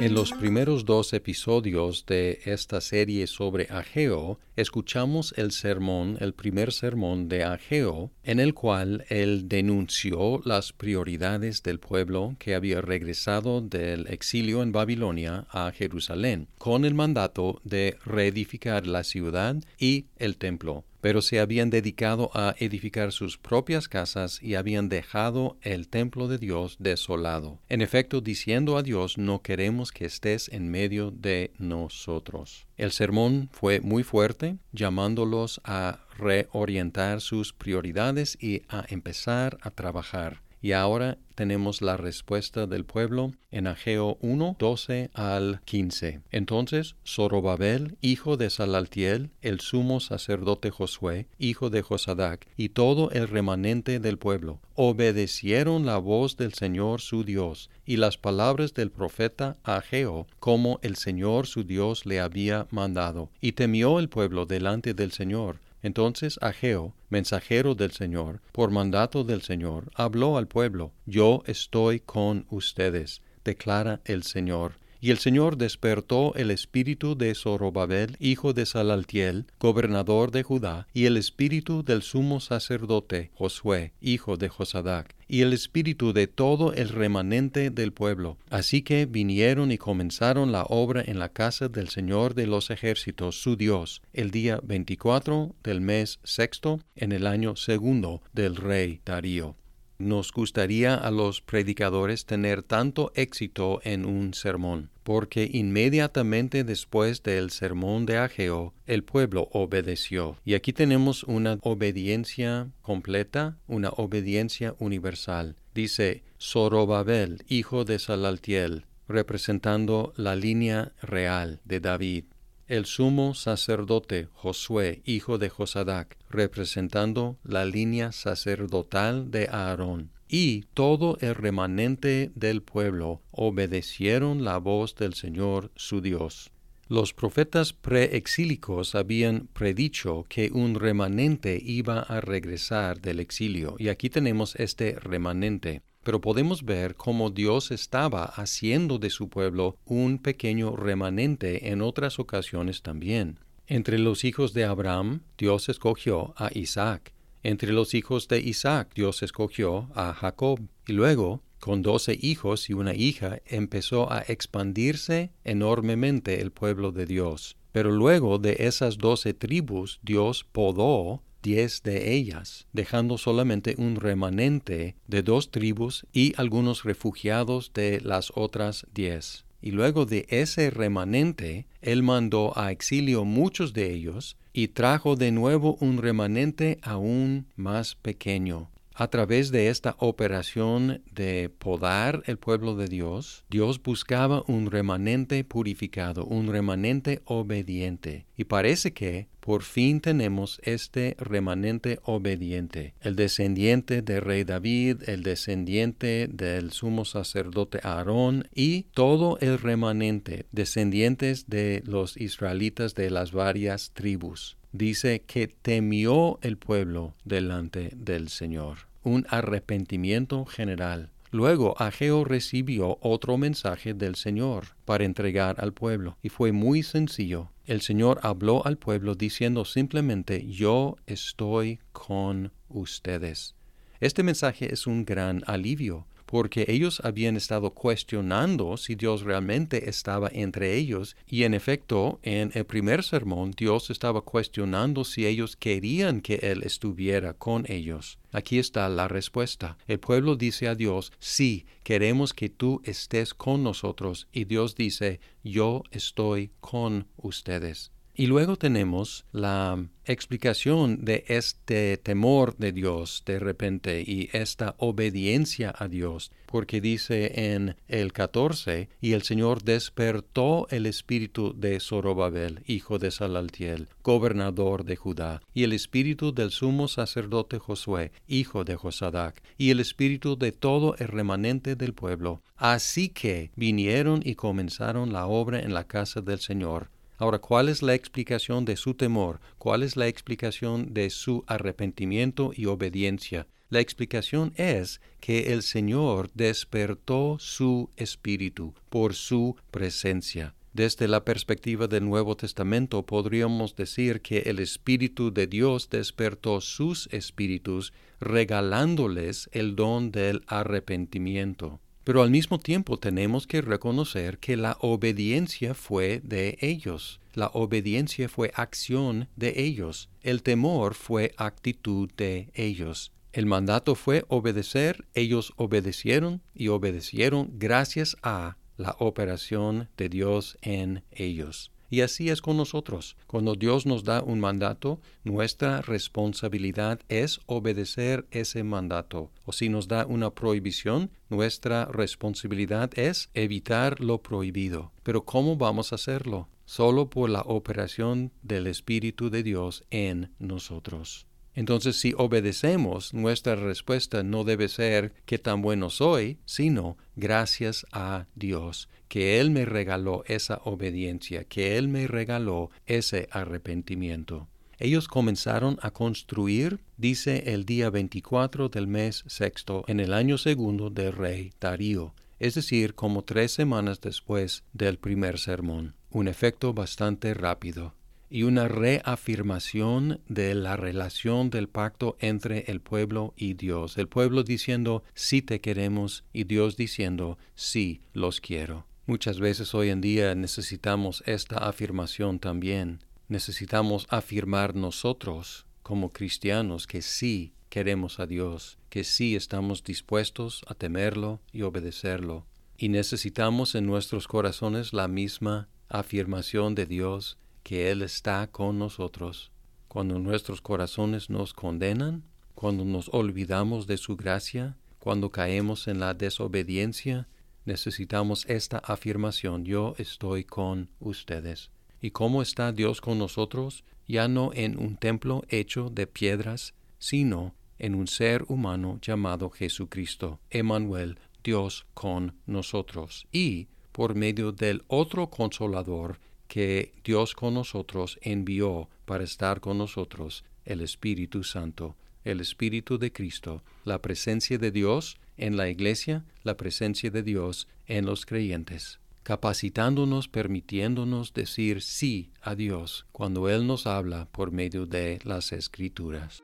En los primeros dos episodios de esta serie sobre Ageo, escuchamos el sermón, el primer sermón de Ageo, en el cual él denunció las prioridades del pueblo que había regresado del exilio en Babilonia a Jerusalén, con el mandato de reedificar la ciudad y el templo pero se habían dedicado a edificar sus propias casas y habían dejado el templo de Dios desolado. En efecto, diciendo a Dios, no queremos que estés en medio de nosotros. El sermón fue muy fuerte, llamándolos a reorientar sus prioridades y a empezar a trabajar. Y ahora tenemos la respuesta del pueblo en Ageo 1, 12 al 15. Entonces Zorobabel, hijo de Salaltiel, el sumo sacerdote Josué, hijo de Josadac, y todo el remanente del pueblo, obedecieron la voz del Señor su Dios y las palabras del profeta Ageo, como el Señor su Dios le había mandado. Y temió el pueblo delante del Señor, entonces Ageo, mensajero del Señor, por mandato del Señor, habló al pueblo, Yo estoy con ustedes, declara el Señor. Y el Señor despertó el espíritu de Zorobabel, hijo de Salaltiel, gobernador de Judá, y el espíritu del sumo sacerdote Josué, hijo de Josadac, y el espíritu de todo el remanente del pueblo. Así que vinieron y comenzaron la obra en la casa del Señor de los ejércitos, su Dios, el día veinticuatro del mes sexto, en el año segundo del rey Darío. Nos gustaría a los predicadores tener tanto éxito en un sermón, porque inmediatamente después del sermón de Ageo, el pueblo obedeció. Y aquí tenemos una obediencia completa, una obediencia universal. Dice Zorobabel, hijo de Salaltiel, representando la línea real de David el sumo sacerdote Josué, hijo de Josadac, representando la línea sacerdotal de Aarón, y todo el remanente del pueblo obedecieron la voz del Señor su Dios. Los profetas preexílicos habían predicho que un remanente iba a regresar del exilio, y aquí tenemos este remanente pero podemos ver cómo Dios estaba haciendo de su pueblo un pequeño remanente en otras ocasiones también. Entre los hijos de Abraham, Dios escogió a Isaac. Entre los hijos de Isaac, Dios escogió a Jacob. Y luego, con doce hijos y una hija, empezó a expandirse enormemente el pueblo de Dios. Pero luego de esas doce tribus, Dios podó diez de ellas, dejando solamente un remanente de dos tribus y algunos refugiados de las otras diez. Y luego de ese remanente, él mandó a exilio muchos de ellos y trajo de nuevo un remanente aún más pequeño, a través de esta operación de podar el pueblo de Dios, Dios buscaba un remanente purificado, un remanente obediente. Y parece que por fin tenemos este remanente obediente, el descendiente del rey David, el descendiente del sumo sacerdote Aarón y todo el remanente, descendientes de los israelitas de las varias tribus. Dice que temió el pueblo delante del Señor un arrepentimiento general. Luego Ageo recibió otro mensaje del Señor para entregar al pueblo, y fue muy sencillo. El Señor habló al pueblo diciendo simplemente, yo estoy con ustedes. Este mensaje es un gran alivio, porque ellos habían estado cuestionando si Dios realmente estaba entre ellos, y en efecto, en el primer sermón Dios estaba cuestionando si ellos querían que Él estuviera con ellos. Aquí está la respuesta. El pueblo dice a Dios, sí, queremos que tú estés con nosotros, y Dios dice, yo estoy con ustedes. Y luego tenemos la explicación de este temor de Dios de repente y esta obediencia a Dios, porque dice en el 14, y el Señor despertó el espíritu de Zorobabel, hijo de Salaltiel, gobernador de Judá, y el espíritu del sumo sacerdote Josué, hijo de Josadac, y el espíritu de todo el remanente del pueblo. Así que vinieron y comenzaron la obra en la casa del Señor Ahora, ¿cuál es la explicación de su temor? ¿Cuál es la explicación de su arrepentimiento y obediencia? La explicación es que el Señor despertó su espíritu por su presencia. Desde la perspectiva del Nuevo Testamento podríamos decir que el Espíritu de Dios despertó sus espíritus regalándoles el don del arrepentimiento. Pero al mismo tiempo tenemos que reconocer que la obediencia fue de ellos. La obediencia fue acción de ellos. El temor fue actitud de ellos. El mandato fue obedecer, ellos obedecieron y obedecieron gracias a la operación de Dios en ellos. Y así es con nosotros. Cuando Dios nos da un mandato, nuestra responsabilidad es obedecer ese mandato. O si nos da una prohibición, nuestra responsabilidad es evitar lo prohibido. Pero ¿cómo vamos a hacerlo? Solo por la operación del Espíritu de Dios en nosotros. Entonces, si obedecemos, nuestra respuesta no debe ser qué tan bueno soy, sino gracias a Dios, que Él me regaló esa obediencia, que Él me regaló ese arrepentimiento. Ellos comenzaron a construir, dice el día 24 del mes sexto, en el año segundo del rey Darío, es decir, como tres semanas después del primer sermón. Un efecto bastante rápido y una reafirmación de la relación del pacto entre el pueblo y Dios. El pueblo diciendo, sí te queremos y Dios diciendo, sí los quiero. Muchas veces hoy en día necesitamos esta afirmación también. Necesitamos afirmar nosotros como cristianos que sí queremos a Dios, que sí estamos dispuestos a temerlo y obedecerlo. Y necesitamos en nuestros corazones la misma afirmación de Dios que Él está con nosotros. Cuando nuestros corazones nos condenan, cuando nos olvidamos de su gracia, cuando caemos en la desobediencia, necesitamos esta afirmación, yo estoy con ustedes. ¿Y cómo está Dios con nosotros? Ya no en un templo hecho de piedras, sino en un ser humano llamado Jesucristo, Emmanuel, Dios con nosotros, y por medio del otro consolador que Dios con nosotros envió para estar con nosotros, el Espíritu Santo, el Espíritu de Cristo, la presencia de Dios en la iglesia, la presencia de Dios en los creyentes, capacitándonos, permitiéndonos decir sí a Dios cuando Él nos habla por medio de las Escrituras.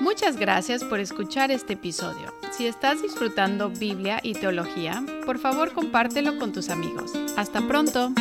Muchas gracias por escuchar este episodio. Si estás disfrutando Biblia y teología, por favor compártelo con tus amigos. Hasta pronto.